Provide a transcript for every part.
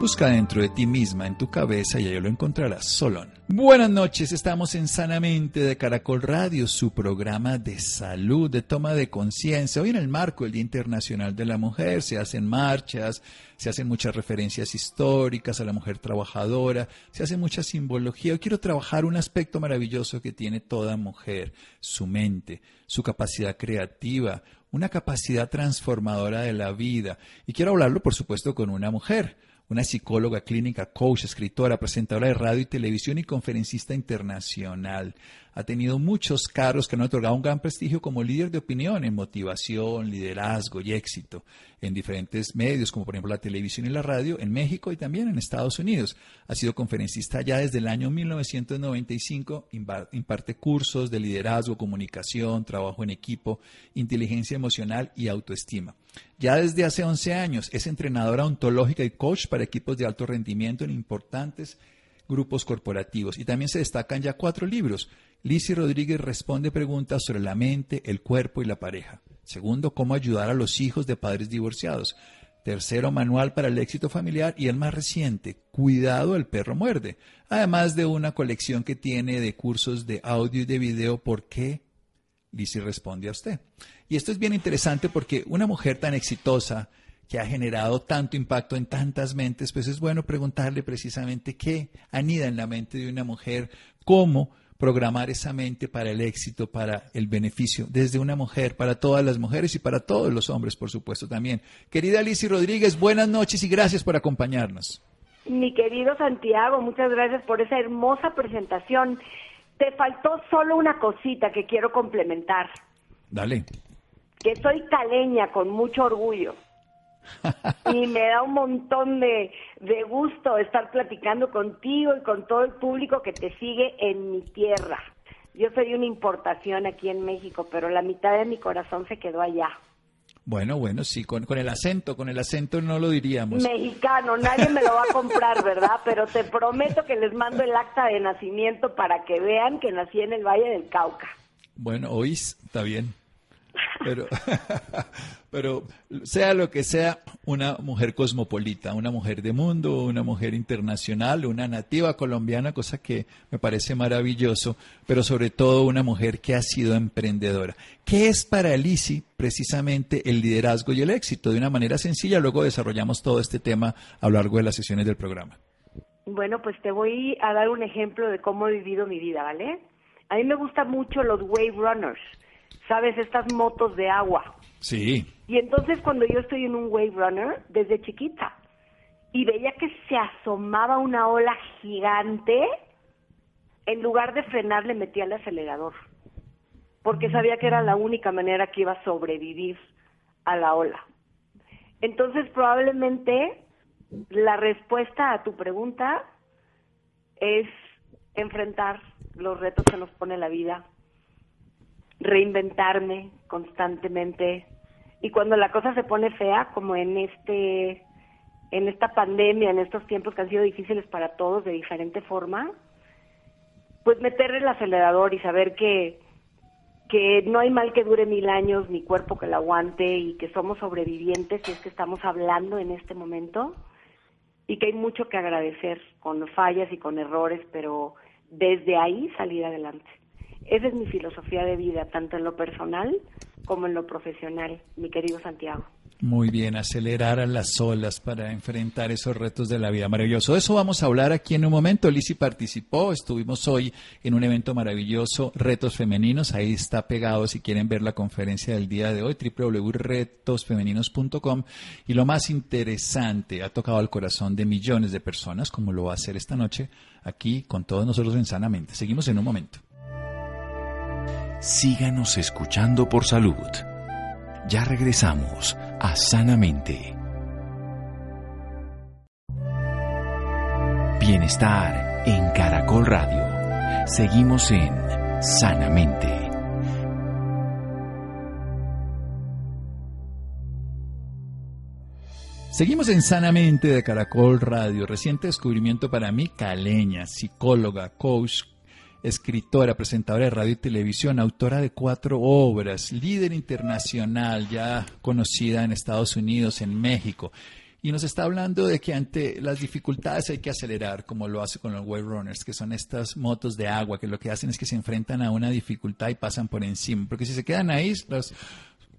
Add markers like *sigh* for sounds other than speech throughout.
Busca dentro de ti misma, en tu cabeza, y ahí lo encontrarás. Solón. Buenas noches, estamos en Sanamente de Caracol Radio, su programa de salud, de toma de conciencia. Hoy en el marco del Día Internacional de la Mujer se hacen marchas, se hacen muchas referencias históricas a la mujer trabajadora, se hace mucha simbología. Hoy quiero trabajar un aspecto maravilloso que tiene toda mujer, su mente, su capacidad creativa, una capacidad transformadora de la vida. Y quiero hablarlo, por supuesto, con una mujer una psicóloga clínica, coach, escritora, presentadora de radio y televisión y conferencista internacional. Ha tenido muchos cargos que han otorgado un gran prestigio como líder de opinión en motivación, liderazgo y éxito en diferentes medios, como por ejemplo la televisión y la radio, en México y también en Estados Unidos. Ha sido conferencista ya desde el año 1995, imparte cursos de liderazgo, comunicación, trabajo en equipo, inteligencia emocional y autoestima. Ya desde hace 11 años es entrenadora ontológica y coach para equipos de alto rendimiento en importantes grupos corporativos. Y también se destacan ya cuatro libros. Lizzie Rodríguez responde preguntas sobre la mente, el cuerpo y la pareja. Segundo, cómo ayudar a los hijos de padres divorciados. Tercero, manual para el éxito familiar. Y el más reciente, Cuidado, el perro muerde. Además de una colección que tiene de cursos de audio y de video, ¿por qué? Lizzie responde a usted. Y esto es bien interesante porque una mujer tan exitosa, que ha generado tanto impacto en tantas mentes, pues es bueno preguntarle precisamente qué anida en la mente de una mujer, cómo programar esa mente para el éxito, para el beneficio, desde una mujer, para todas las mujeres y para todos los hombres, por supuesto, también. Querida Alicia Rodríguez, buenas noches y gracias por acompañarnos. Mi querido Santiago, muchas gracias por esa hermosa presentación. Te faltó solo una cosita que quiero complementar. Dale. Que soy caleña con mucho orgullo. *laughs* y me da un montón de, de gusto estar platicando contigo y con todo el público que te sigue en mi tierra. Yo soy una importación aquí en México, pero la mitad de mi corazón se quedó allá. Bueno, bueno, sí, con, con, el acento, con el acento no lo diríamos. Mexicano, nadie me lo va a comprar, ¿verdad? Pero te prometo que les mando el acta de nacimiento para que vean que nací en el Valle del Cauca. Bueno, hoy está bien. Pero, *laughs* pero sea lo que sea, una mujer cosmopolita, una mujer de mundo, una mujer internacional, una nativa colombiana, cosa que me parece maravilloso, pero sobre todo una mujer que ha sido emprendedora. ¿Qué es para Lisi precisamente el liderazgo y el éxito? De una manera sencilla, luego desarrollamos todo este tema a lo largo de las sesiones del programa. Bueno, pues te voy a dar un ejemplo de cómo he vivido mi vida, ¿vale? A mí me gustan mucho los wave runners ¿sabes? Estas motos de agua. Sí. Y entonces cuando yo estoy en un wave runner, desde chiquita, y veía que se asomaba una ola gigante, en lugar de frenar le metía el acelerador, porque sabía que era la única manera que iba a sobrevivir a la ola. Entonces probablemente la respuesta a tu pregunta es enfrentar los retos que nos pone la vida, reinventarme constantemente y cuando la cosa se pone fea como en este en esta pandemia, en estos tiempos que han sido difíciles para todos de diferente forma, pues meter el acelerador y saber que que no hay mal que dure mil años, ni cuerpo que lo aguante y que somos sobrevivientes si es que estamos hablando en este momento y que hay mucho que agradecer con fallas y con errores, pero desde ahí salir adelante. Esa es mi filosofía de vida, tanto en lo personal como en lo profesional, mi querido Santiago. Muy bien, acelerar a las olas para enfrentar esos retos de la vida. Maravilloso. Eso vamos a hablar aquí en un momento. Lisi participó, estuvimos hoy en un evento maravilloso, Retos Femeninos. Ahí está pegado si quieren ver la conferencia del día de hoy, www.retosfemeninos.com. Y lo más interesante, ha tocado al corazón de millones de personas, como lo va a hacer esta noche aquí con todos nosotros en Sanamente. Seguimos en un momento síganos escuchando por salud. Ya regresamos a Sanamente. Bienestar en Caracol Radio. Seguimos en Sanamente. Seguimos en Sanamente de Caracol Radio. Reciente descubrimiento para mí, Caleña, psicóloga, coach, escritora, presentadora de radio y televisión, autora de cuatro obras, líder internacional, ya conocida en Estados Unidos, en México. Y nos está hablando de que ante las dificultades hay que acelerar, como lo hace con los wave runners, que son estas motos de agua, que lo que hacen es que se enfrentan a una dificultad y pasan por encima. Porque si se quedan ahí, los,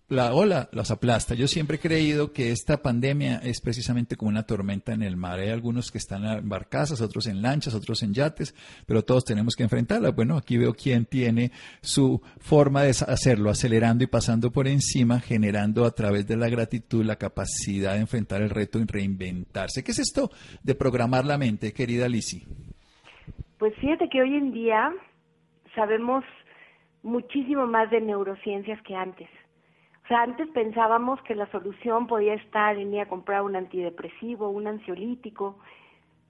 la ola los aplasta. Yo siempre he creído que esta pandemia es precisamente como una tormenta en el mar. Hay algunos que están en barcazas, otros en lanchas, otros en yates, pero todos tenemos que enfrentarla. Bueno, aquí veo quién tiene su forma de hacerlo, acelerando y pasando por encima, generando a través de la gratitud la capacidad de enfrentar el reto y reinventarse. ¿Qué es esto de programar la mente, querida Lisi? Pues fíjate que hoy en día sabemos muchísimo más de neurociencias que antes sea, antes pensábamos que la solución podía estar en ir a comprar un antidepresivo, un ansiolítico,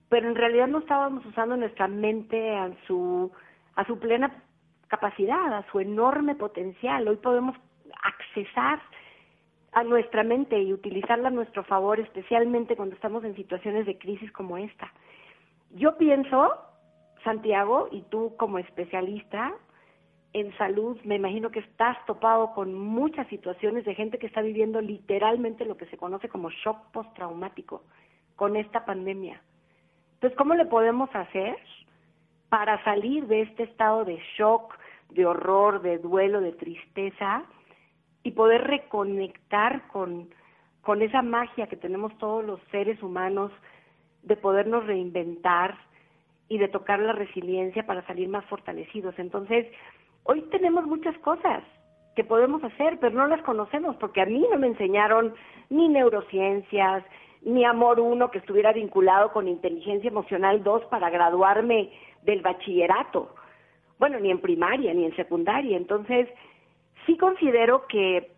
pero en realidad no estábamos usando nuestra mente a su, a su plena capacidad, a su enorme potencial. Hoy podemos accesar a nuestra mente y utilizarla a nuestro favor, especialmente cuando estamos en situaciones de crisis como esta. Yo pienso, Santiago, y tú como especialista, en salud, me imagino que estás topado con muchas situaciones de gente que está viviendo literalmente lo que se conoce como shock postraumático con esta pandemia. Entonces, ¿cómo le podemos hacer para salir de este estado de shock, de horror, de duelo, de tristeza y poder reconectar con, con esa magia que tenemos todos los seres humanos de podernos reinventar y de tocar la resiliencia para salir más fortalecidos? Entonces, hoy tenemos muchas cosas que podemos hacer, pero no las conocemos, porque a mí no me enseñaron ni neurociencias, ni Amor 1 que estuviera vinculado con Inteligencia Emocional 2 para graduarme del bachillerato. Bueno, ni en primaria, ni en secundaria. Entonces, sí considero que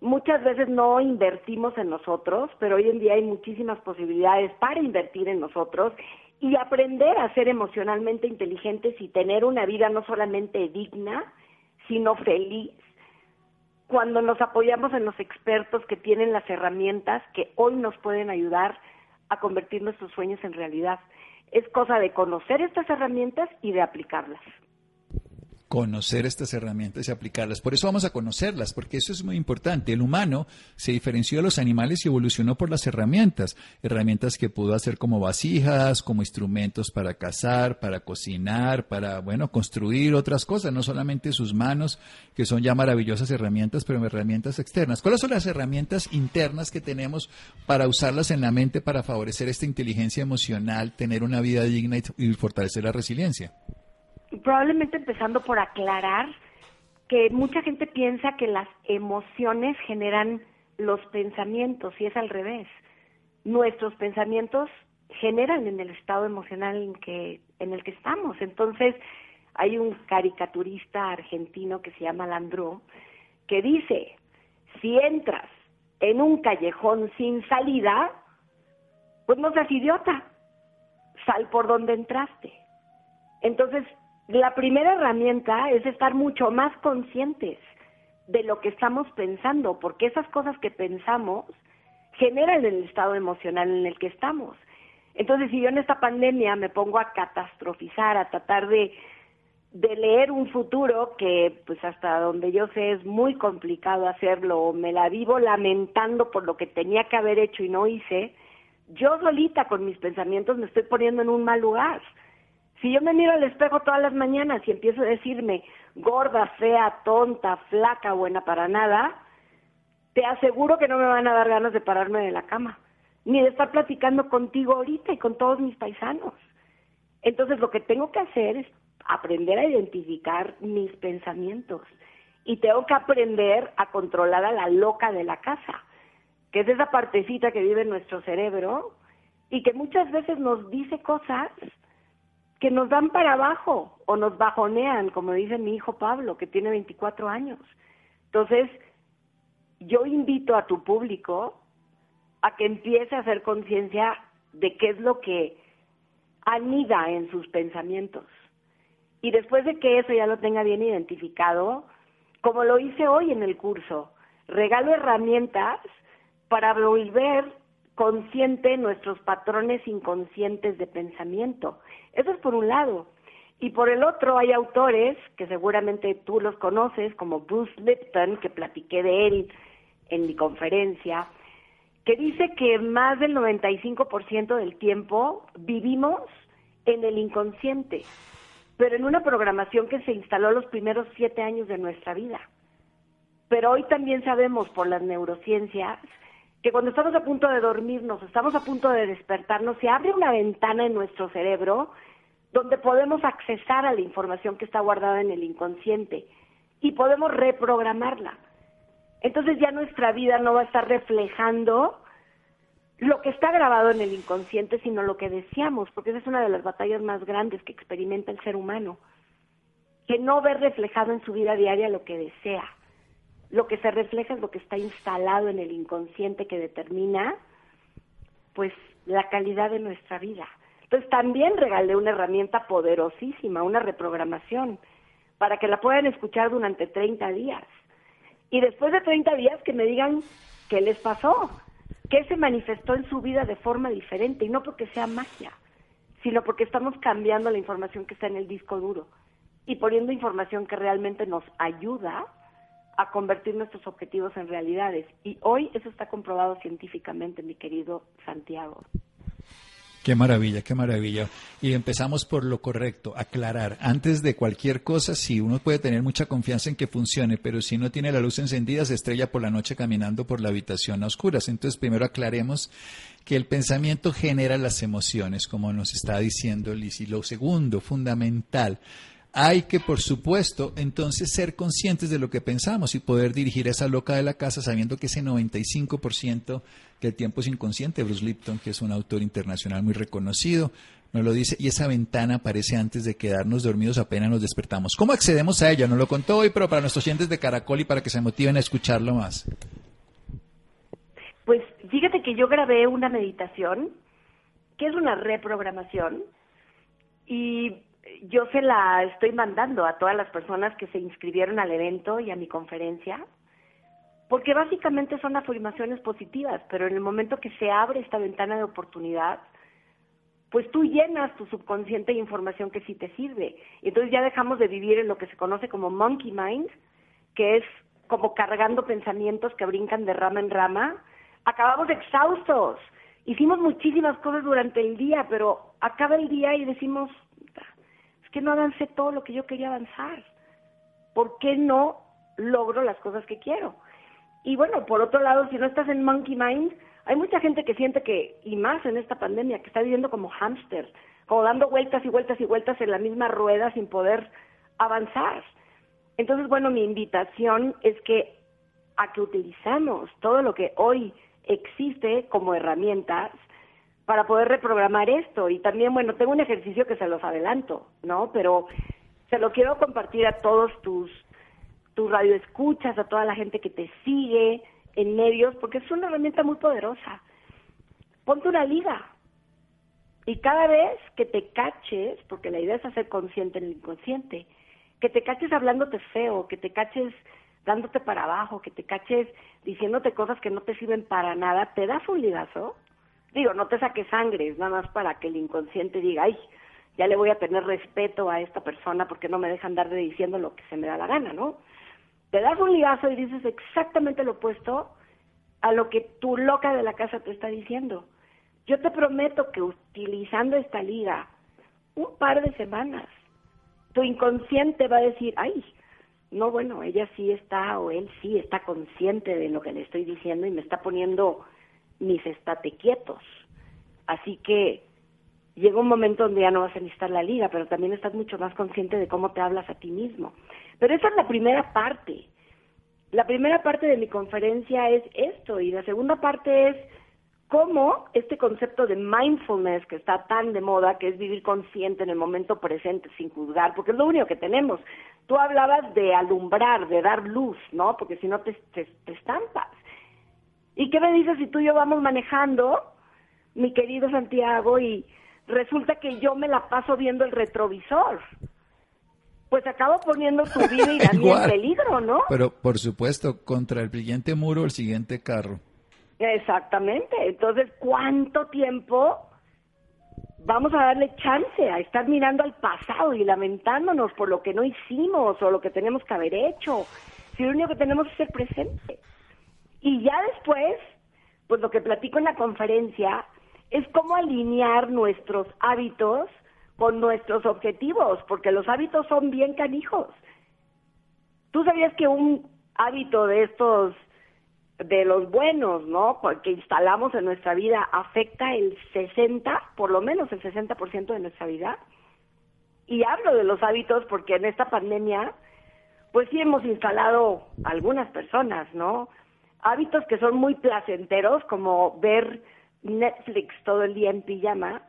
muchas veces no invertimos en nosotros, pero hoy en día hay muchísimas posibilidades para invertir en nosotros y aprender a ser emocionalmente inteligentes y tener una vida no solamente digna, sino feliz, cuando nos apoyamos en los expertos que tienen las herramientas que hoy nos pueden ayudar a convertir nuestros sueños en realidad. Es cosa de conocer estas herramientas y de aplicarlas conocer estas herramientas y aplicarlas. Por eso vamos a conocerlas, porque eso es muy importante. El humano se diferenció de los animales y evolucionó por las herramientas. Herramientas que pudo hacer como vasijas, como instrumentos para cazar, para cocinar, para, bueno, construir otras cosas, no solamente sus manos, que son ya maravillosas herramientas, pero herramientas externas. ¿Cuáles son las herramientas internas que tenemos para usarlas en la mente para favorecer esta inteligencia emocional, tener una vida digna y fortalecer la resiliencia? Probablemente empezando por aclarar que mucha gente piensa que las emociones generan los pensamientos y es al revés. Nuestros pensamientos generan en el estado emocional en que en el que estamos. Entonces, hay un caricaturista argentino que se llama Landro que dice, si entras en un callejón sin salida, pues no seas idiota, sal por donde entraste. Entonces, la primera herramienta es estar mucho más conscientes de lo que estamos pensando, porque esas cosas que pensamos generan el estado emocional en el que estamos. Entonces, si yo en esta pandemia me pongo a catastrofizar, a tratar de, leer un futuro que, pues hasta donde yo sé, es muy complicado hacerlo, o me la vivo lamentando por lo que tenía que haber hecho y no hice, yo solita con mis pensamientos me estoy poniendo en un mal lugar. Si yo me miro al espejo todas las mañanas y empiezo a decirme gorda, fea, tonta, flaca, buena para nada, te aseguro que no me van a dar ganas de pararme de la cama, ni de estar platicando contigo ahorita y con todos mis paisanos. Entonces lo que tengo que hacer es aprender a identificar mis pensamientos y tengo que aprender a controlar a la loca de la casa, que es esa partecita que vive en nuestro cerebro y que muchas veces nos dice cosas que nos dan para abajo o nos bajonean, como dice mi hijo Pablo, que tiene 24 años. Entonces, yo invito a tu público a que empiece a hacer conciencia de qué es lo que anida en sus pensamientos. Y después de que eso ya lo tenga bien identificado, como lo hice hoy en el curso, regalo herramientas para volver consciente nuestros patrones inconscientes de pensamiento. Eso es por un lado. Y por el otro hay autores que seguramente tú los conoces, como Bruce Lipton, que platiqué de él en mi conferencia, que dice que más del 95% del tiempo vivimos en el inconsciente, pero en una programación que se instaló los primeros siete años de nuestra vida. Pero hoy también sabemos por las neurociencias que cuando estamos a punto de dormirnos, estamos a punto de despertarnos, se abre una ventana en nuestro cerebro donde podemos accesar a la información que está guardada en el inconsciente y podemos reprogramarla. Entonces ya nuestra vida no va a estar reflejando lo que está grabado en el inconsciente, sino lo que deseamos, porque esa es una de las batallas más grandes que experimenta el ser humano, que no ve reflejado en su vida diaria lo que desea. Lo que se refleja es lo que está instalado en el inconsciente que determina, pues, la calidad de nuestra vida. Entonces también regalé una herramienta poderosísima, una reprogramación, para que la puedan escuchar durante 30 días. Y después de 30 días que me digan qué les pasó, qué se manifestó en su vida de forma diferente, y no porque sea magia, sino porque estamos cambiando la información que está en el disco duro y poniendo información que realmente nos ayuda a convertir nuestros objetivos en realidades. Y hoy eso está comprobado científicamente, mi querido Santiago. Qué maravilla, qué maravilla. Y empezamos por lo correcto, aclarar. Antes de cualquier cosa, si uno puede tener mucha confianza en que funcione, pero si no tiene la luz encendida, se estrella por la noche caminando por la habitación a oscuras. Entonces, primero aclaremos que el pensamiento genera las emociones, como nos está diciendo Liz. Y lo segundo, fundamental, hay que, por supuesto, entonces ser conscientes de lo que pensamos y poder dirigir esa loca de la casa sabiendo que ese 95% que el tiempo es inconsciente, Bruce Lipton, que es un autor internacional muy reconocido, nos lo dice, y esa ventana aparece antes de quedarnos dormidos apenas nos despertamos. ¿Cómo accedemos a ella? No lo contó hoy, pero para nuestros oyentes de Caracol y para que se motiven a escucharlo más. Pues fíjate que yo grabé una meditación, que es una reprogramación, y yo se la estoy mandando a todas las personas que se inscribieron al evento y a mi conferencia, porque básicamente son afirmaciones positivas, pero en el momento que se abre esta ventana de oportunidad, pues tú llenas tu subconsciente de información que sí te sirve. Entonces ya dejamos de vivir en lo que se conoce como monkey mind, que es como cargando pensamientos que brincan de rama en rama. Acabamos exhaustos. Hicimos muchísimas cosas durante el día, pero acaba el día y decimos, que no avancé todo lo que yo quería avanzar. ¿Por qué no logro las cosas que quiero? Y bueno, por otro lado, si no estás en monkey mind, hay mucha gente que siente que, y más en esta pandemia, que está viviendo como hámster, como dando vueltas y vueltas y vueltas en la misma rueda sin poder avanzar. Entonces, bueno, mi invitación es que a que utilizamos todo lo que hoy existe como herramientas para poder reprogramar esto. Y también, bueno, tengo un ejercicio que se los adelanto, ¿no? Pero se lo quiero compartir a todos tus tu radio escuchas, a toda la gente que te sigue en medios, porque es una herramienta muy poderosa. Ponte una liga. Y cada vez que te caches, porque la idea es hacer consciente en el inconsciente, que te caches hablándote feo, que te caches dándote para abajo, que te caches diciéndote cosas que no te sirven para nada, te das un ligazo. Digo, no te saques sangre, es nada más para que el inconsciente diga, ay, ya le voy a tener respeto a esta persona porque no me deja andar diciendo lo que se me da la gana, ¿no? te das un ligazo y dices exactamente lo opuesto a lo que tu loca de la casa te está diciendo. Yo te prometo que utilizando esta liga un par de semanas, tu inconsciente va a decir, ay, no, bueno, ella sí está o él sí está consciente de lo que le estoy diciendo y me está poniendo mis estate quietos. Así que llega un momento donde ya no vas a necesitar la liga, pero también estás mucho más consciente de cómo te hablas a ti mismo. Pero esa es la primera parte. La primera parte de mi conferencia es esto y la segunda parte es cómo este concepto de mindfulness que está tan de moda, que es vivir consciente en el momento presente sin juzgar, porque es lo único que tenemos. Tú hablabas de alumbrar, de dar luz, ¿no? Porque si no te, te, te estampas. ¿Y qué me dices si tú y yo vamos manejando, mi querido Santiago, y resulta que yo me la paso viendo el retrovisor? pues acabo poniendo tu *laughs* vida y la mía en peligro, ¿no? Pero por supuesto, contra el siguiente muro, el siguiente carro. Exactamente. Entonces, ¿cuánto tiempo vamos a darle chance a estar mirando al pasado y lamentándonos por lo que no hicimos o lo que tenemos que haber hecho? Si lo único que tenemos es ser presente. Y ya después, pues lo que platico en la conferencia es cómo alinear nuestros hábitos con nuestros objetivos, porque los hábitos son bien canijos. ¿Tú sabías que un hábito de estos, de los buenos, ¿no? Que instalamos en nuestra vida afecta el 60, por lo menos el 60% de nuestra vida. Y hablo de los hábitos porque en esta pandemia, pues sí hemos instalado algunas personas, ¿no? Hábitos que son muy placenteros, como ver Netflix todo el día en pijama,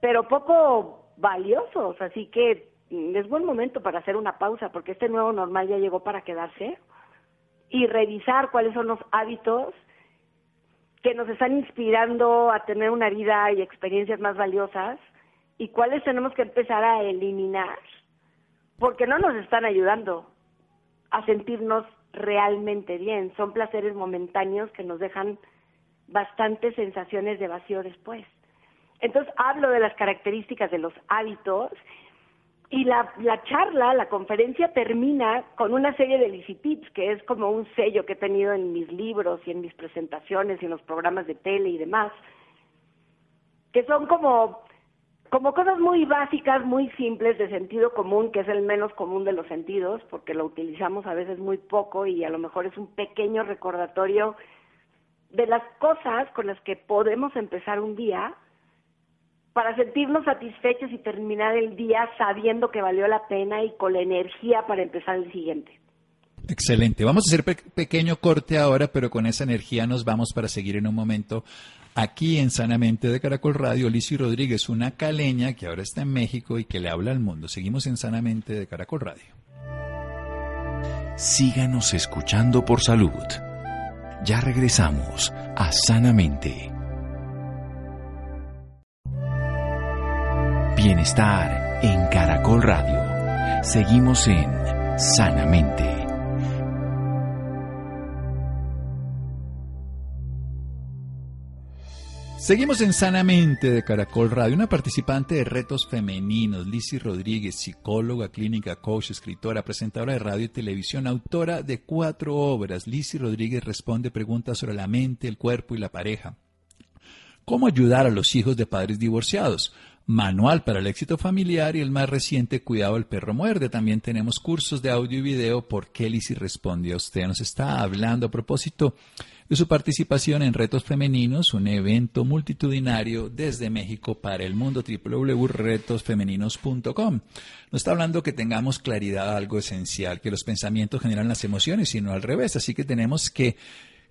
pero poco valiosos, así que es buen momento para hacer una pausa porque este nuevo normal ya llegó para quedarse y revisar cuáles son los hábitos que nos están inspirando a tener una vida y experiencias más valiosas y cuáles tenemos que empezar a eliminar porque no nos están ayudando a sentirnos realmente bien. Son placeres momentáneos que nos dejan bastantes sensaciones de vacío después. Entonces hablo de las características de los hábitos y la, la charla, la conferencia termina con una serie de Tips, que es como un sello que he tenido en mis libros y en mis presentaciones y en los programas de tele y demás, que son como, como cosas muy básicas, muy simples de sentido común, que es el menos común de los sentidos, porque lo utilizamos a veces muy poco y a lo mejor es un pequeño recordatorio de las cosas con las que podemos empezar un día para sentirnos satisfechos y terminar el día sabiendo que valió la pena y con la energía para empezar el siguiente. Excelente. Vamos a hacer pequeño corte ahora, pero con esa energía nos vamos para seguir en un momento aquí en Sanamente de Caracol Radio. Licio Rodríguez, una caleña que ahora está en México y que le habla al mundo. Seguimos en Sanamente de Caracol Radio. Síganos escuchando por salud. Ya regresamos a Sanamente. Bienestar en Caracol Radio. Seguimos en Sanamente. Seguimos en Sanamente de Caracol Radio, una participante de retos femeninos, Lizzie Rodríguez, psicóloga, clínica, coach, escritora, presentadora de radio y televisión, autora de cuatro obras. Lizzie Rodríguez responde preguntas sobre la mente, el cuerpo y la pareja. ¿Cómo ayudar a los hijos de padres divorciados? Manual para el éxito familiar y el más reciente Cuidado el perro muerde. También tenemos cursos de audio y video por qué Lizzie responde a usted. Nos está hablando a propósito de su participación en Retos Femeninos, un evento multitudinario desde México para el mundo www.retosfemeninos.com. No está hablando que tengamos claridad algo esencial, que los pensamientos generan las emociones, sino al revés, así que tenemos que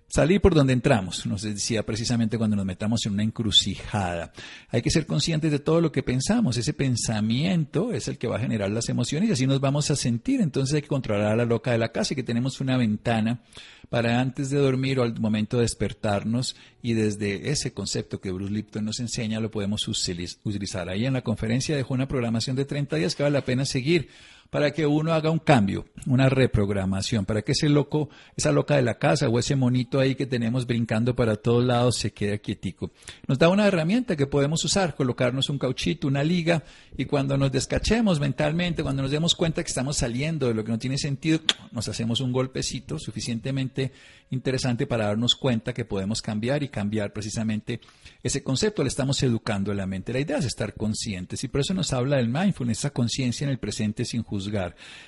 Salir por donde entramos, nos decía precisamente cuando nos metamos en una encrucijada. Hay que ser conscientes de todo lo que pensamos. Ese pensamiento es el que va a generar las emociones y así nos vamos a sentir. Entonces hay que controlar a la loca de la casa y que tenemos una ventana para antes de dormir o al momento de despertarnos y desde ese concepto que Bruce Lipton nos enseña lo podemos utilizar. Ahí en la conferencia dejó una programación de 30 días que vale la pena seguir para que uno haga un cambio, una reprogramación, para que ese loco, esa loca de la casa o ese monito ahí que tenemos brincando para todos lados se quede quietico. Nos da una herramienta que podemos usar, colocarnos un cauchito, una liga, y cuando nos descachemos mentalmente, cuando nos demos cuenta que estamos saliendo de lo que no tiene sentido, nos hacemos un golpecito suficientemente interesante para darnos cuenta que podemos cambiar y cambiar precisamente ese concepto. Le estamos educando a la mente. La idea es estar conscientes y por eso nos habla del mindfulness, esa conciencia en el presente sin juzgar.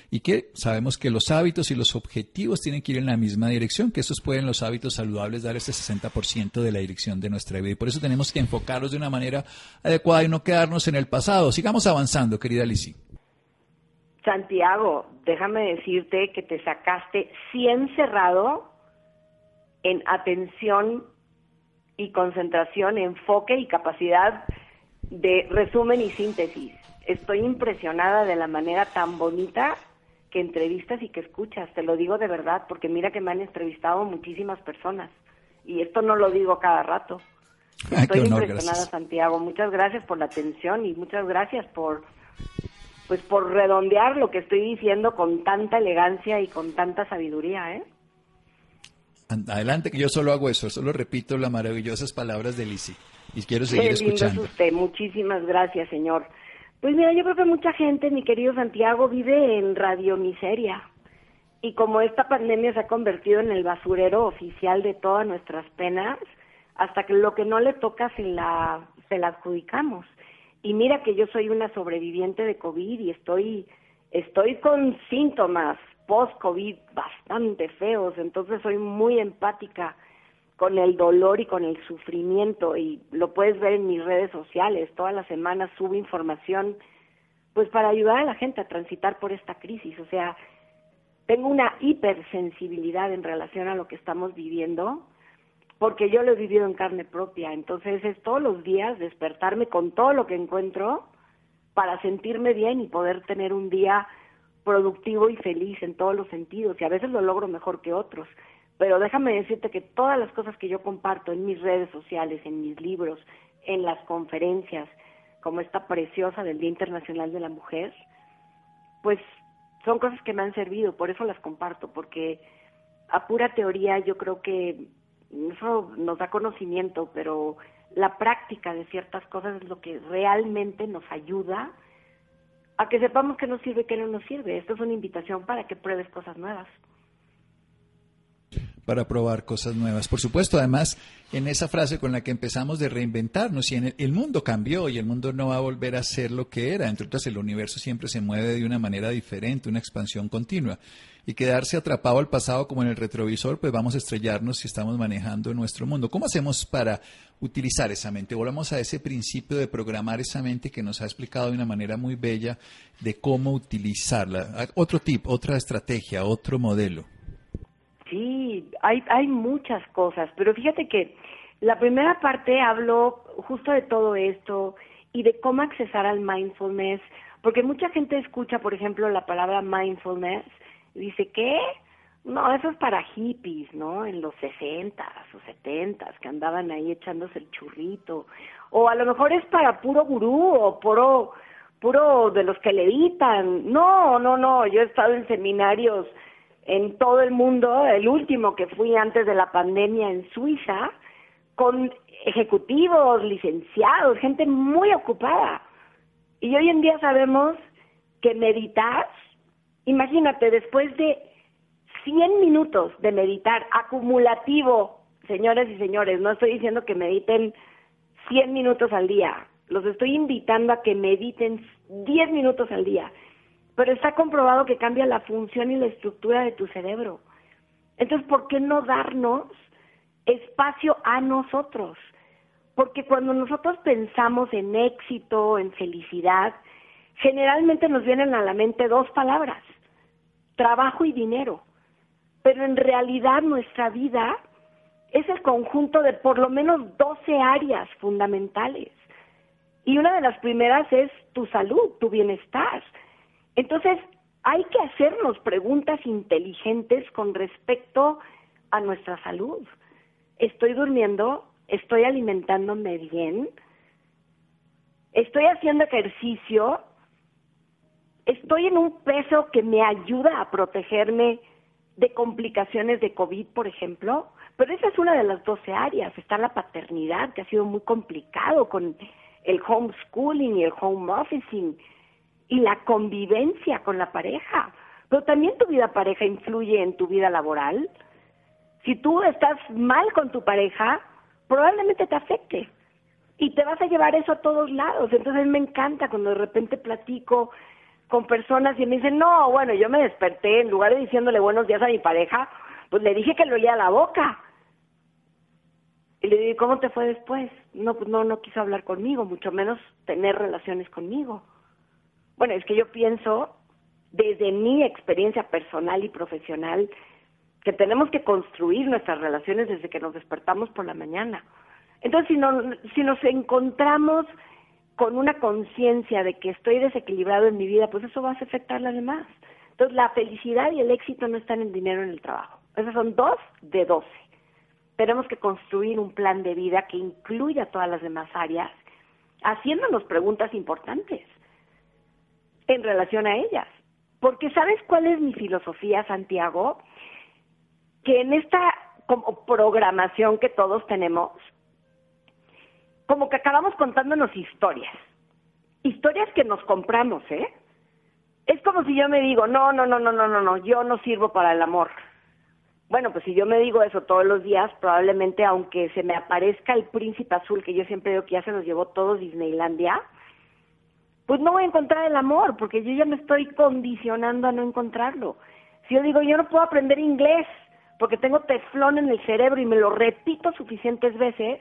Y que sabemos que los hábitos y los objetivos tienen que ir en la misma dirección, que esos pueden los hábitos saludables dar ese 60% de la dirección de nuestra vida. Y por eso tenemos que enfocarlos de una manera adecuada y no quedarnos en el pasado. Sigamos avanzando, querida Lizzie. Santiago, déjame decirte que te sacaste 100 cerrado en atención y concentración, enfoque y capacidad de resumen y síntesis. Estoy impresionada de la manera tan bonita que entrevistas y que escuchas, te lo digo de verdad, porque mira que me han entrevistado muchísimas personas y esto no lo digo cada rato. *laughs* Estoy impresionada, Santiago. Muchas gracias por la atención y muchas gracias por pues por redondear lo que estoy diciendo con tanta elegancia y con tanta sabiduría, ¿eh? Adelante, que yo solo hago eso, solo repito las maravillosas palabras de Lisi y quiero seguir escuchando. usted, muchísimas gracias, señor. Pues mira, yo creo que mucha gente, mi querido Santiago, vive en radio miseria. Y como esta pandemia se ha convertido en el basurero oficial de todas nuestras penas, hasta que lo que no le toca se la, se la adjudicamos. Y mira que yo soy una sobreviviente de COVID y estoy, estoy con síntomas post-COVID bastante feos, entonces soy muy empática con el dolor y con el sufrimiento y lo puedes ver en mis redes sociales, todas las semanas subo información pues para ayudar a la gente a transitar por esta crisis, o sea, tengo una hipersensibilidad en relación a lo que estamos viviendo porque yo lo he vivido en carne propia, entonces es todos los días despertarme con todo lo que encuentro para sentirme bien y poder tener un día productivo y feliz en todos los sentidos y a veces lo logro mejor que otros pero déjame decirte que todas las cosas que yo comparto en mis redes sociales, en mis libros, en las conferencias, como esta preciosa del Día Internacional de la Mujer, pues son cosas que me han servido, por eso las comparto, porque a pura teoría yo creo que eso nos da conocimiento, pero la práctica de ciertas cosas es lo que realmente nos ayuda a que sepamos qué nos sirve y qué no nos sirve. Esto es una invitación para que pruebes cosas nuevas para probar cosas nuevas. Por supuesto, además, en esa frase con la que empezamos de reinventarnos, y en el, mundo cambió y el mundo no va a volver a ser lo que era. Entre otras, el universo siempre se mueve de una manera diferente, una expansión continua. Y quedarse atrapado al pasado como en el retrovisor, pues vamos a estrellarnos si estamos manejando nuestro mundo. ¿Cómo hacemos para utilizar esa mente? Volvamos a ese principio de programar esa mente que nos ha explicado de una manera muy bella de cómo utilizarla. Otro tip, otra estrategia, otro modelo. Sí, hay, hay muchas cosas, pero fíjate que la primera parte hablo justo de todo esto y de cómo accesar al mindfulness, porque mucha gente escucha, por ejemplo, la palabra mindfulness y dice, ¿qué? No, eso es para hippies, ¿no? En los sesentas o setentas que andaban ahí echándose el churrito. O a lo mejor es para puro gurú o puro, puro de los que le editan. No, no, no, yo he estado en seminarios en todo el mundo, el último que fui antes de la pandemia en Suiza, con ejecutivos, licenciados, gente muy ocupada. Y hoy en día sabemos que meditar, imagínate, después de 100 minutos de meditar acumulativo, señores y señores, no estoy diciendo que mediten 100 minutos al día, los estoy invitando a que mediten 10 minutos al día pero está comprobado que cambia la función y la estructura de tu cerebro. Entonces, ¿por qué no darnos espacio a nosotros? Porque cuando nosotros pensamos en éxito, en felicidad, generalmente nos vienen a la mente dos palabras, trabajo y dinero. Pero en realidad nuestra vida es el conjunto de por lo menos 12 áreas fundamentales. Y una de las primeras es tu salud, tu bienestar. Entonces, hay que hacernos preguntas inteligentes con respecto a nuestra salud. ¿Estoy durmiendo? ¿Estoy alimentándome bien? ¿Estoy haciendo ejercicio? ¿Estoy en un peso que me ayuda a protegerme de complicaciones de COVID, por ejemplo? Pero esa es una de las 12 áreas. Está la paternidad, que ha sido muy complicado con el homeschooling y el home officing y la convivencia con la pareja. Pero también tu vida pareja influye en tu vida laboral. Si tú estás mal con tu pareja, probablemente te afecte. Y te vas a llevar eso a todos lados. Entonces me encanta cuando de repente platico con personas y me dicen, no, bueno, yo me desperté, en lugar de diciéndole buenos días a mi pareja, pues le dije que le olía la boca. Y le dije, ¿cómo te fue después? No, pues no, no quiso hablar conmigo, mucho menos tener relaciones conmigo. Bueno, es que yo pienso, desde mi experiencia personal y profesional, que tenemos que construir nuestras relaciones desde que nos despertamos por la mañana. Entonces, si, no, si nos encontramos con una conciencia de que estoy desequilibrado en mi vida, pues eso va a afectar a las demás. Entonces, la felicidad y el éxito no están en dinero en el trabajo. Esas son dos de doce. Tenemos que construir un plan de vida que incluya todas las demás áreas, haciéndonos preguntas importantes en relación a ellas. Porque ¿sabes cuál es mi filosofía, Santiago? Que en esta como programación que todos tenemos, como que acabamos contándonos historias. Historias que nos compramos, ¿eh? Es como si yo me digo, no, no, no, no, no, no, no, yo no sirvo para el amor. Bueno, pues si yo me digo eso todos los días, probablemente aunque se me aparezca el príncipe azul, que yo siempre digo que ya se nos llevó todo Disneylandia, pues no voy a encontrar el amor, porque yo ya me estoy condicionando a no encontrarlo. Si yo digo, yo no puedo aprender inglés, porque tengo teflón en el cerebro y me lo repito suficientes veces,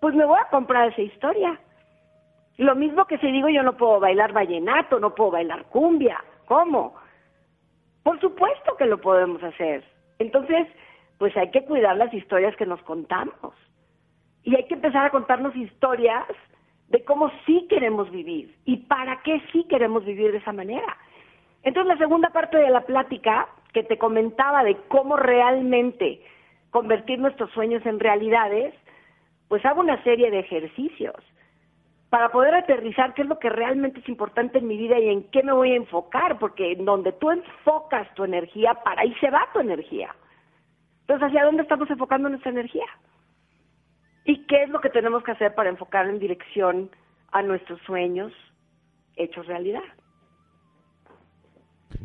pues me voy a comprar esa historia. Lo mismo que si digo yo no puedo bailar vallenato, no puedo bailar cumbia, ¿cómo? Por supuesto que lo podemos hacer. Entonces, pues hay que cuidar las historias que nos contamos. Y hay que empezar a contarnos historias de cómo sí queremos vivir y para qué sí queremos vivir de esa manera. Entonces, la segunda parte de la plática que te comentaba de cómo realmente convertir nuestros sueños en realidades, pues hago una serie de ejercicios para poder aterrizar qué es lo que realmente es importante en mi vida y en qué me voy a enfocar, porque en donde tú enfocas tu energía, para ahí se va tu energía. Entonces, ¿hacia dónde estamos enfocando nuestra energía? ¿Y qué es lo que tenemos que hacer para enfocar en dirección a nuestros sueños hechos realidad?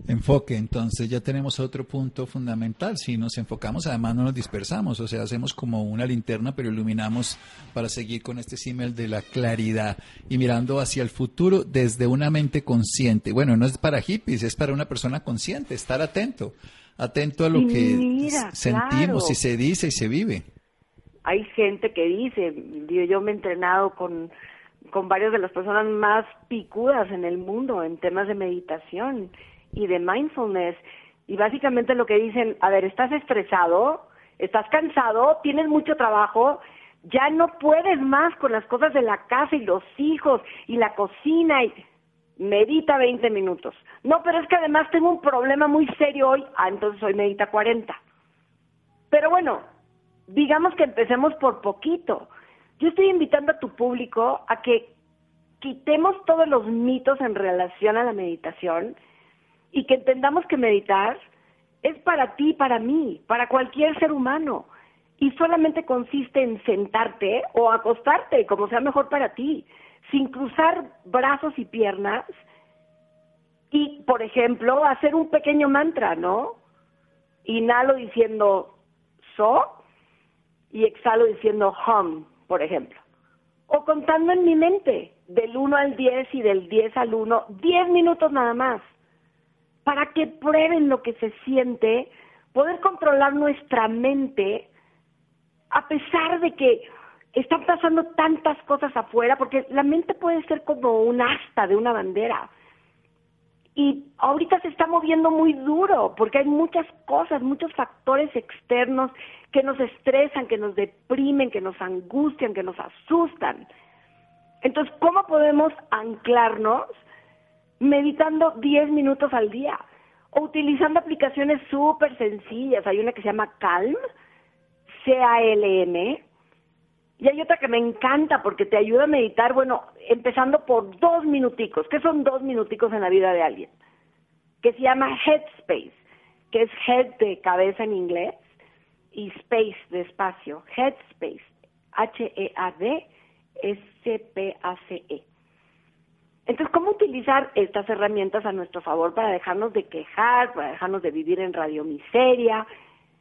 Enfoque, entonces ya tenemos otro punto fundamental. Si nos enfocamos, además no nos dispersamos, o sea, hacemos como una linterna, pero iluminamos para seguir con este símil de la claridad y mirando hacia el futuro desde una mente consciente. Bueno, no es para hippies, es para una persona consciente, estar atento, atento a lo que sentimos y se dice y se vive. Hay gente que dice, yo me he entrenado con con varias de las personas más picudas en el mundo en temas de meditación y de mindfulness. Y básicamente lo que dicen, a ver, estás estresado, estás cansado, tienes mucho trabajo, ya no puedes más con las cosas de la casa y los hijos y la cocina y medita 20 minutos. No, pero es que además tengo un problema muy serio hoy, ah, entonces hoy medita 40. Pero bueno, digamos que empecemos por poquito. Yo estoy invitando a tu público a que quitemos todos los mitos en relación a la meditación y que entendamos que meditar es para ti, para mí, para cualquier ser humano. Y solamente consiste en sentarte o acostarte, como sea mejor para ti, sin cruzar brazos y piernas. Y, por ejemplo, hacer un pequeño mantra, ¿no? Inhalo diciendo so y exhalo diciendo hum, por ejemplo. O contando en mi mente, del 1 al 10 y del 10 al 1, 10 minutos nada más para que prueben lo que se siente, poder controlar nuestra mente a pesar de que están pasando tantas cosas afuera, porque la mente puede ser como un asta de una bandera. Y ahorita se está moviendo muy duro, porque hay muchas cosas, muchos factores externos que nos estresan, que nos deprimen, que nos angustian, que nos asustan. Entonces, ¿cómo podemos anclarnos meditando 10 minutos al día o utilizando aplicaciones súper sencillas. Hay una que se llama Calm, C-A-L-M, y hay otra que me encanta porque te ayuda a meditar, bueno, empezando por dos minuticos. ¿Qué son dos minuticos en la vida de alguien? Que se llama Headspace, que es head de cabeza en inglés y space de espacio. Headspace, H-E-A-D-S-P-A-C-E. Entonces, ¿cómo utilizar estas herramientas a nuestro favor para dejarnos de quejar, para dejarnos de vivir en radiomiseria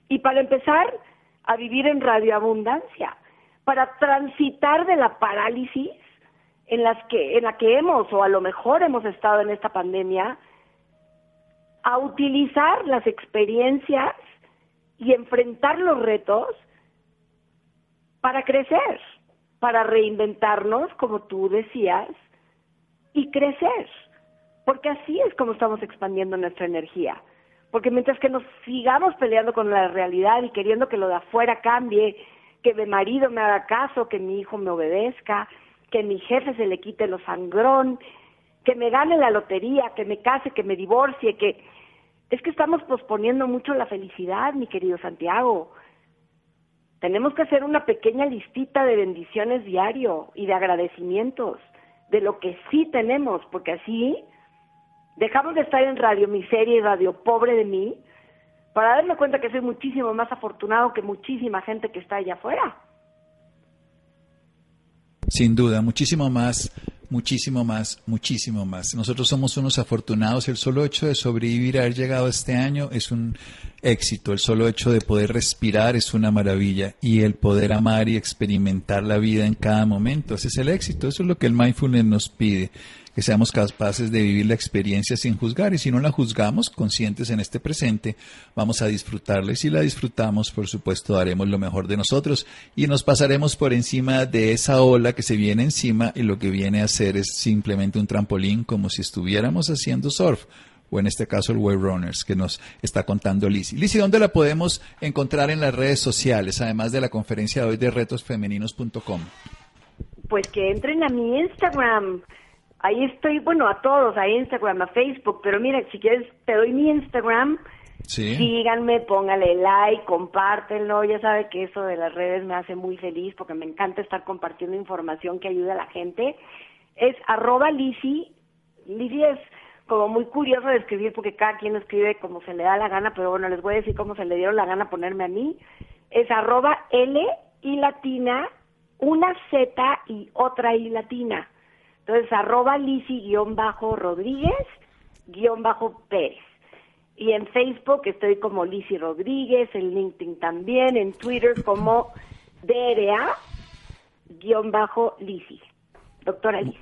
y para empezar a vivir en radioabundancia, para transitar de la parálisis en las que en la que hemos o a lo mejor hemos estado en esta pandemia a utilizar las experiencias y enfrentar los retos para crecer, para reinventarnos, como tú decías, y crecer, porque así es como estamos expandiendo nuestra energía. Porque mientras que nos sigamos peleando con la realidad y queriendo que lo de afuera cambie, que mi marido me haga caso, que mi hijo me obedezca, que mi jefe se le quite lo sangrón, que me gane la lotería, que me case, que me divorcie, que es que estamos posponiendo mucho la felicidad, mi querido Santiago. Tenemos que hacer una pequeña listita de bendiciones diario y de agradecimientos de lo que sí tenemos, porque así dejamos de estar en radio miseria y radio pobre de mí, para darme cuenta que soy muchísimo más afortunado que muchísima gente que está allá afuera. Sin duda, muchísimo más, muchísimo más, muchísimo más. Nosotros somos unos afortunados. El solo hecho de sobrevivir, haber llegado este año, es un éxito. El solo hecho de poder respirar es una maravilla. Y el poder amar y experimentar la vida en cada momento, ese es el éxito. Eso es lo que el mindfulness nos pide que seamos capaces de vivir la experiencia sin juzgar y si no la juzgamos, conscientes en este presente, vamos a disfrutarla y si la disfrutamos, por supuesto, daremos lo mejor de nosotros y nos pasaremos por encima de esa ola que se viene encima y lo que viene a hacer es simplemente un trampolín como si estuviéramos haciendo surf o en este caso el Wave Runners que nos está contando Lizzie. Lizzie, ¿dónde la podemos encontrar en las redes sociales, además de la conferencia de hoy de retosfemeninos.com? Pues que entren a mi Instagram, Ahí estoy, bueno, a todos, a Instagram, a Facebook, pero mira, si quieres te doy mi Instagram, síganme, póngale like, compártenlo, ya sabe que eso de las redes me hace muy feliz porque me encanta estar compartiendo información que ayuda a la gente. Es arroba Lisi, Lisi es como muy curioso de escribir porque cada quien escribe como se le da la gana, pero bueno, les voy a decir cómo se le dieron la gana ponerme a mí. Es arroba L y latina, una Z y otra y latina. Entonces, arroba Lisi-Rodríguez-Pérez. Y en Facebook estoy como Lisi Rodríguez, en LinkedIn también, en Twitter como DRA-Lisi. Doctora Lisi.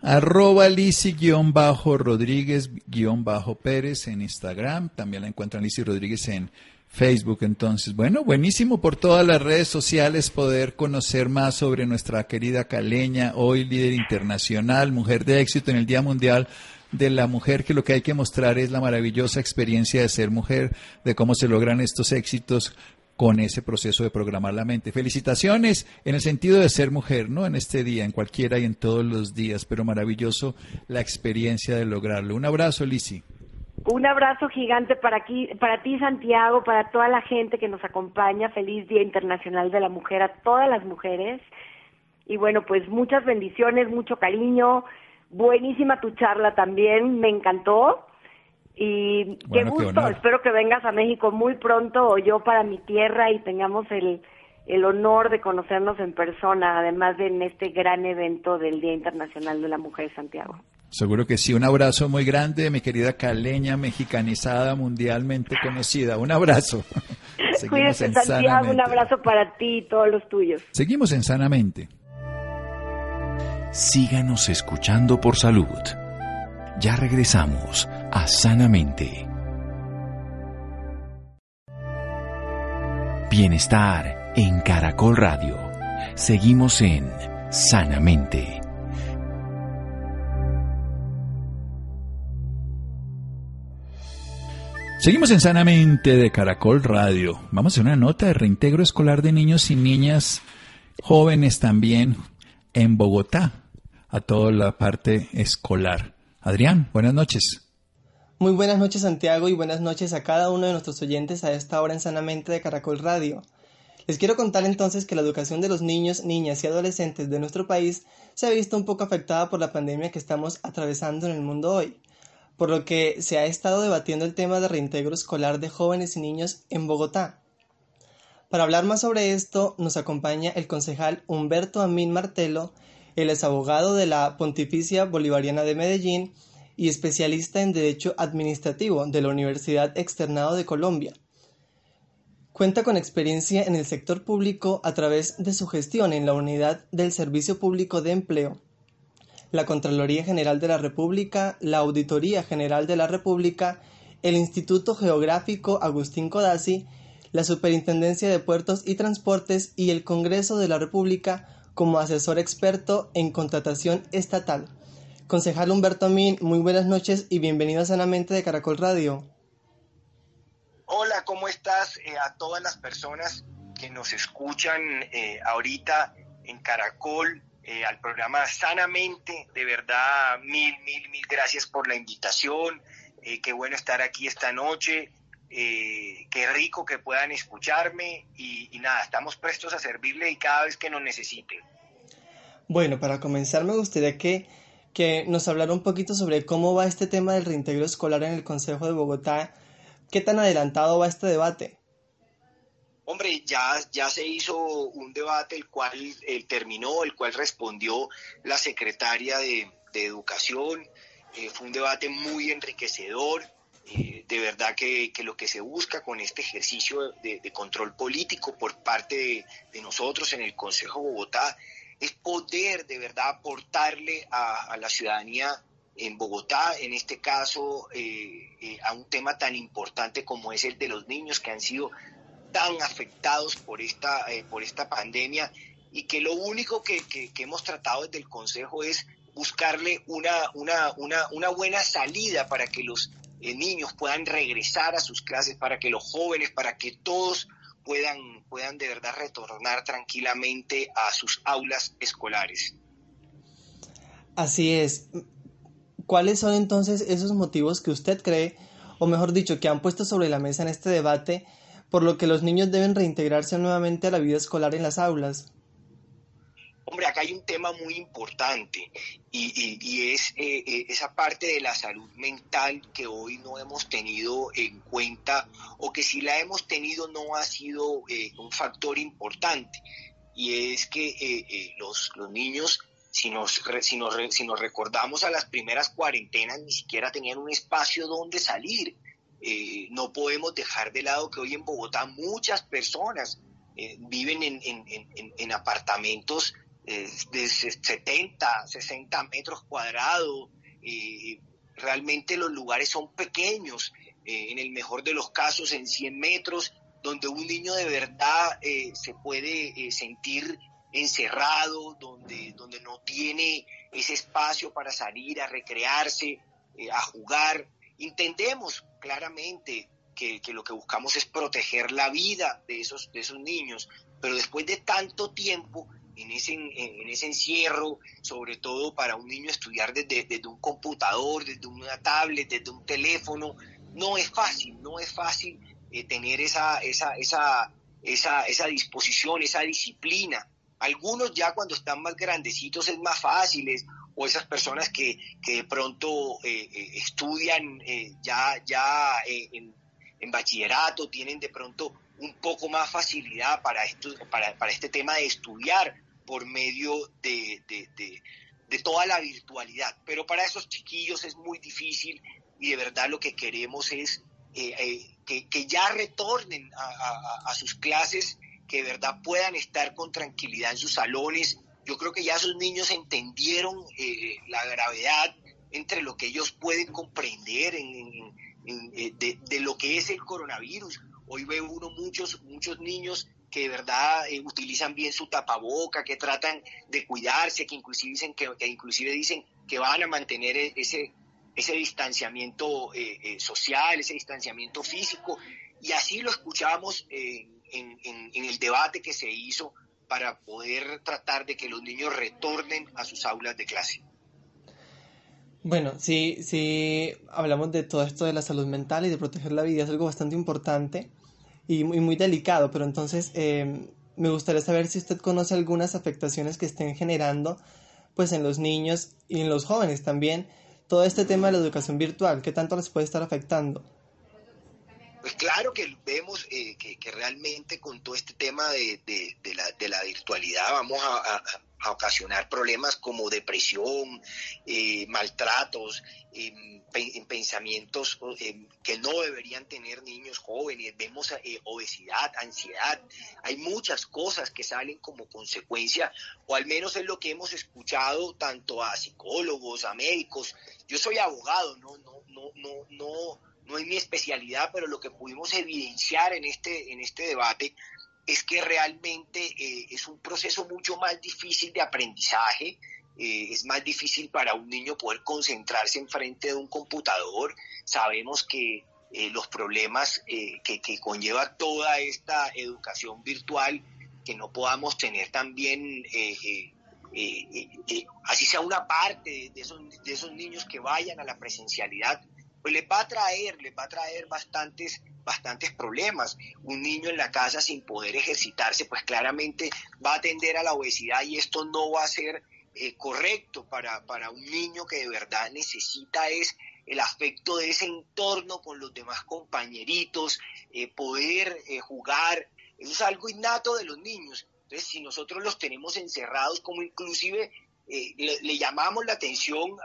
Arroba Lisi-Rodríguez-Pérez en Instagram. También la encuentran Lisi Rodríguez en Facebook. Entonces, bueno, buenísimo por todas las redes sociales poder conocer más sobre nuestra querida Caleña, hoy líder internacional, mujer de éxito en el Día Mundial de la Mujer, que lo que hay que mostrar es la maravillosa experiencia de ser mujer, de cómo se logran estos éxitos con ese proceso de programar la mente. Felicitaciones en el sentido de ser mujer, no en este día, en cualquiera y en todos los días, pero maravilloso la experiencia de lograrlo. Un abrazo, Lisi. Un abrazo gigante para, aquí, para ti, Santiago, para toda la gente que nos acompaña. Feliz Día Internacional de la Mujer a todas las mujeres. Y bueno, pues muchas bendiciones, mucho cariño. Buenísima tu charla también, me encantó. Y qué gusto, espero que vengas a México muy pronto o yo para mi tierra y tengamos el, el honor de conocernos en persona, además de en este gran evento del Día Internacional de la Mujer, Santiago. Seguro que sí. Un abrazo muy grande, mi querida caleña mexicanizada, mundialmente conocida. Un abrazo. *laughs* Cuídate, Santiago. Un abrazo para ti y todos los tuyos. Seguimos en Sanamente. Síganos escuchando por salud. Ya regresamos a Sanamente. Bienestar en Caracol Radio. Seguimos en Sanamente. Seguimos en Sanamente de Caracol Radio. Vamos a una nota de reintegro escolar de niños y niñas jóvenes también en Bogotá, a toda la parte escolar. Adrián, buenas noches. Muy buenas noches Santiago y buenas noches a cada uno de nuestros oyentes a esta hora en Sanamente de Caracol Radio. Les quiero contar entonces que la educación de los niños, niñas y adolescentes de nuestro país se ha visto un poco afectada por la pandemia que estamos atravesando en el mundo hoy por lo que se ha estado debatiendo el tema de reintegro escolar de jóvenes y niños en Bogotá. Para hablar más sobre esto nos acompaña el concejal Humberto Amín Martelo, él es abogado de la Pontificia Bolivariana de Medellín y especialista en Derecho Administrativo de la Universidad Externado de Colombia. Cuenta con experiencia en el sector público a través de su gestión en la Unidad del Servicio Público de Empleo la Contraloría General de la República, la Auditoría General de la República, el Instituto Geográfico Agustín Codazzi, la Superintendencia de Puertos y Transportes y el Congreso de la República como asesor experto en contratación estatal. Concejal Humberto Min, muy buenas noches y bienvenido a Sanamente de Caracol Radio. Hola, ¿cómo estás? Eh, a todas las personas que nos escuchan eh, ahorita en Caracol, eh, al programa Sanamente. De verdad, mil, mil, mil gracias por la invitación. Eh, qué bueno estar aquí esta noche. Eh, qué rico que puedan escucharme y, nada, estamos prestos a servirle y cada vez que nos necesiten. Bueno, para comenzar me gustaría que, que nos hablara un poquito sobre cómo va este tema del reintegro escolar en el Consejo de Bogotá, ¿Qué tan adelantado va este debate? Hombre, ya, ya se hizo un debate el cual terminó, el cual respondió la secretaria de, Educación. Eh, fue un debate muy enriquecedor. Eh, de verdad que, lo que se busca con este ejercicio de, control político por parte de, nosotros en el Consejo Bogotá es poder de verdad aportarle a, la ciudadanía en Bogotá, en este caso, eh, a un tema tan importante como es el de los niños que han sido tan afectados por esta, eh, por esta pandemia y que lo único que, hemos tratado desde el Consejo es buscarle una, una, una buena salida para que los eh, niños puedan regresar a sus clases, para que los jóvenes, para que todos puedan, puedan de verdad retornar tranquilamente a sus aulas escolares. Así es. ¿Cuáles son entonces esos motivos que usted cree, o mejor dicho, que han puesto sobre la mesa en este debate, por lo que los niños deben reintegrarse nuevamente a la vida escolar en las aulas. Hombre, acá hay un tema muy importante y, es eh, eh, esa parte de la salud mental que hoy no hemos tenido en cuenta o que si la hemos tenido no ha sido eh, un factor importante. Y es que los, los, niños, si nos, si, nos, si nos recordamos a las primeras cuarentenas, ni siquiera tenían un espacio donde salir. Eh, no podemos dejar de lado que hoy en Bogotá muchas personas eh, viven en, apartamentos eh, de 70, 60 metros cuadrados. realmente los lugares son pequeños, en el mejor de los casos en 100 metros, donde un niño de verdad se puede sentir encerrado, donde, donde no tiene ese espacio para salir a recrearse, a jugar. Entendemos claramente que, lo que buscamos es proteger la vida de esos, de esos niños, pero después de tanto tiempo en ese, en, ese encierro, sobre todo para un niño estudiar desde, desde, un computador, desde una tablet, desde un teléfono, no es fácil, no es fácil eh, tener esa, esa, esa, esa, esa disposición, esa disciplina. Algunos ya cuando están más grandecitos es más fácil, o esas personas que, de pronto eh, eh, estudian eh, ya, ya en, bachillerato, tienen de pronto un poco más facilidad para, esto, para, este tema de estudiar por medio de, toda la virtualidad. Pero para esos chiquillos es muy difícil y de verdad lo que queremos es que, ya retornen a, a sus clases, que de verdad puedan estar con tranquilidad en sus salones, yo creo que ya esos niños entendieron eh, la gravedad entre lo que ellos pueden comprender eh, de, lo que es el coronavirus. Hoy veo uno muchos, muchos niños que de verdad eh, utilizan bien su tapaboca, que tratan de cuidarse, que inclusive dicen que, inclusive dicen que van a mantener e, ese, ese distanciamiento social, ese distanciamiento físico. Y así lo escuchamos en, en el debate que se hizo para poder tratar de que los niños retornen a sus aulas de clase. Bueno, sí, sí, hablamos de todo esto de la salud mental y de proteger la vida, es algo bastante importante y muy, muy delicado, pero entonces em, me gustaría saber si usted conoce algunas afectaciones que estén generando pues en los niños y en los jóvenes también todo este tema de la educación virtual, ¿qué tanto les puede estar afectando? Pues claro que vemos eh, que, realmente con todo este tema de, la, virtualidad vamos a, ocasionar problemas como depresión, eh, maltratos, em, en pensamientos em, que no deberían tener niños jóvenes, vemos eh, obesidad, ansiedad, hay muchas cosas que salen como consecuencia, o al menos es lo que hemos escuchado tanto a psicólogos, a médicos. Yo soy abogado, no, no, no, no, no no es mi especialidad, pero lo que pudimos evidenciar en este, en este debate es que realmente eh, es un proceso mucho más difícil de aprendizaje, eh, es más difícil para un niño poder concentrarse enfrente de un computador. Sabemos que eh, los problemas que, conlleva toda esta educación virtual, que no podamos tener también, así sea una parte de esos, de esos niños que vayan a la presencialidad, pues les va a traer, les va a traer bastantes, bastantes problemas. Un niño en la casa sin poder ejercitarse, pues claramente va a tender a la obesidad y esto no va a ser eh, correcto para, para un niño que de verdad necesita es el afecto de ese entorno con los demás compañeritos, eh, poder eh, jugar, eso es algo innato de los niños. Entonces, si nosotros los tenemos encerrados, como inclusive eh, le, llamamos la atención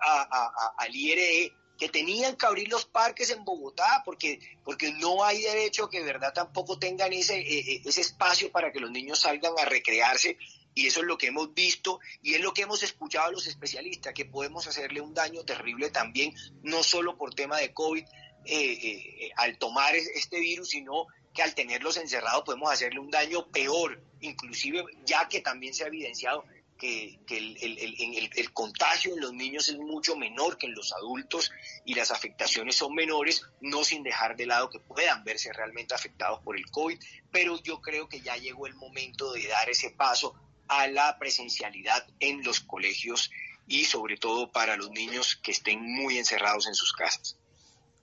al IRE, que tenían que abrir los parques en Bogotá, porque, porque no hay derecho que de verdad tampoco tengan ese, ese espacio para que los niños salgan a recrearse y eso es lo que hemos visto y es lo que hemos escuchado a los especialistas, que podemos hacerle un daño terrible también, no solo por tema de COVID, eh, eh, al tomar este virus, sino que al tenerlos encerrados podemos hacerle un daño peor, inclusive ya que también se ha evidenciado que, el, el, contagio en los niños es mucho menor que en los adultos y las afectaciones son menores, no sin dejar de lado que puedan verse realmente afectados por el COVID, pero yo creo que ya llegó el momento de dar ese paso a la presencialidad en los colegios y sobre todo para los niños que estén muy encerrados en sus casas.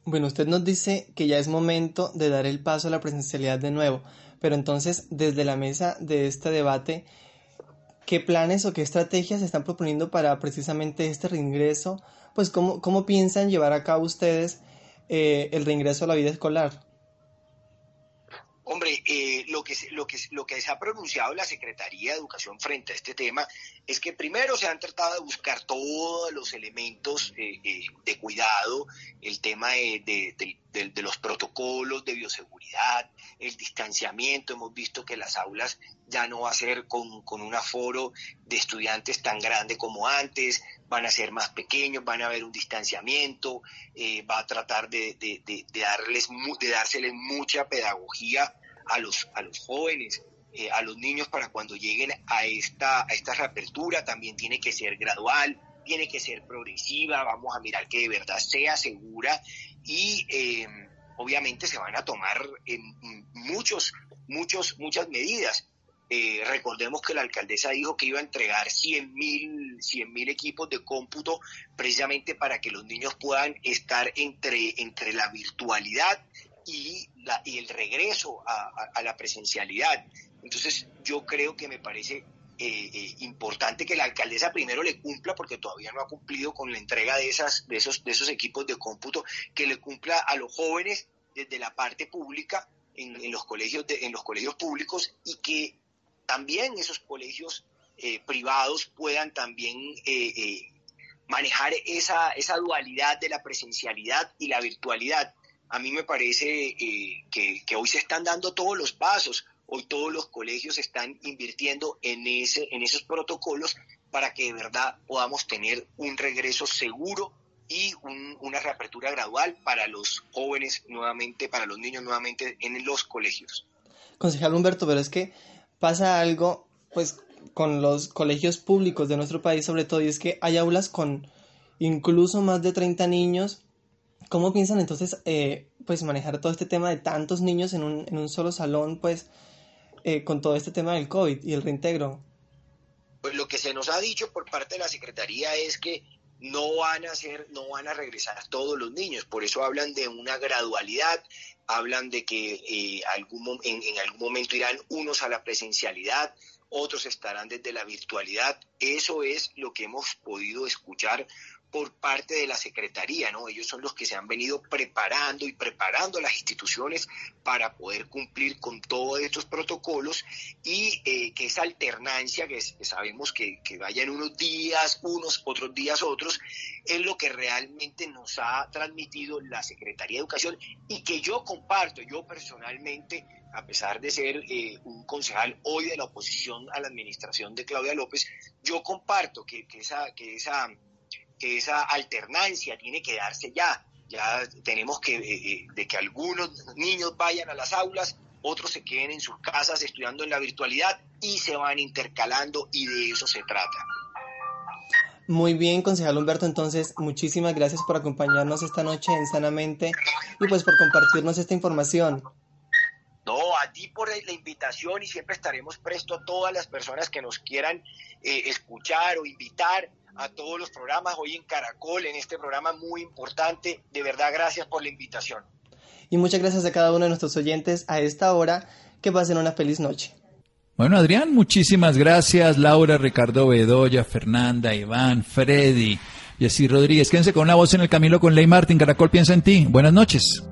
Bueno, usted nos dice que ya es momento de dar el paso a la presencialidad de nuevo, pero entonces desde la mesa de este debate, ¿qué planes o qué estrategias están proponiendo para precisamente este reingreso? Pues cómo, cómo piensan llevar a cabo ustedes eh, el reingreso a la vida escolar. Hombre, eh, lo, que, lo, que, se ha pronunciado la Secretaría de Educación frente a este tema es que primero se han tratado de buscar todos los elementos eh, eh, de cuidado, el tema de, de, los protocolos de bioseguridad, el distanciamiento. Hemos visto que las aulas ya no va a ser con, con un aforo de estudiantes tan grande como antes, van a ser más pequeños, van a haber un distanciamiento, va a tratar de, darles, de dárseles mucha pedagogía a los, a los jóvenes, eh, a los niños para cuando lleguen a esta, a esta reapertura, también tiene que ser gradual, tiene que ser progresiva, vamos a mirar que de verdad sea segura y em, obviamente se van a tomar muchos, muchos, muchas medidas. Eh, recordemos que la alcaldesa dijo que iba a entregar 100 mil equipos de cómputo precisamente para que los niños puedan estar entre, entre la virtualidad y, la, y el regreso a, la presencialidad. Entonces yo creo que me parece eh, eh, importante que la alcaldesa primero le cumpla, porque todavía no ha cumplido con la entrega de, esas, de, esos, de esos equipos de cómputo, que le cumpla a los jóvenes desde la parte pública en, los, colegios en los colegios públicos y que también esos colegios eh, privados puedan también manejar esa, esa dualidad de la presencialidad y la virtualidad a mí me parece eh, que, hoy se están dando todos los pasos, hoy todos los colegios están invirtiendo en, ese, en esos protocolos para que de verdad podamos tener un regreso seguro y una reapertura gradual para los jóvenes nuevamente, para los niños nuevamente en los colegios. Concejal Humberto, pero es que pasa algo, pues, con los colegios públicos de nuestro país sobre todo, y es que hay aulas con incluso más de 30 niños ¿Cómo piensan entonces eh, pues manejar todo este tema de tantos niños en un, en un solo salón, pues eh, con todo este tema del COVID y el reintegro? Pues lo que se nos ha dicho por parte de la Secretaría es que no van a ser, no van a regresar todos los niños, por eso hablan de una gradualidad, hablan de que eh, algún, en, en algún momento irán unos a la presencialidad, otros estarán desde la virtualidad. Eso es lo que hemos podido escuchar por parte de la Secretaría, ¿no? Ellos son los que se han venido preparando y preparando las instituciones para poder cumplir con todos estos protocolos y eh, que esa alternancia, que, sabemos que, que vayan unos días unos, otros días otros, es lo que realmente nos ha transmitido la Secretaría de Educación y que yo comparto, yo personalmente a pesar de ser eh, un concejal hoy de la oposición a la administración de Claudia López, yo comparto que, que, esa, que esa esa alternancia tiene que darse ya. Ya tenemos que, eh, eh, de que algunos niños vayan a las aulas, otros se queden en sus casas estudiando en la virtualidad y se van intercalando y de eso se trata. Muy bien, concejal Humberto, entonces muchísimas gracias por acompañarnos esta noche en Sanamente y pues por compartirnos esta información. No, a ti por la invitación y siempre estaremos presto a todas las personas que nos quieran eh, escuchar o invitar a todos los programas, hoy en Caracol, en este programa muy importante. De verdad, gracias por la invitación. Y muchas gracias a cada uno de nuestros oyentes a esta hora. Que pasen una feliz noche. Bueno, Adrián, muchísimas gracias. Laura, Ricardo Bedoya, Fernanda, Iván, Freddy. Y así Rodríguez, quédense con una voz en el camino con Ley Martín. Caracol piensa en ti. Buenas noches.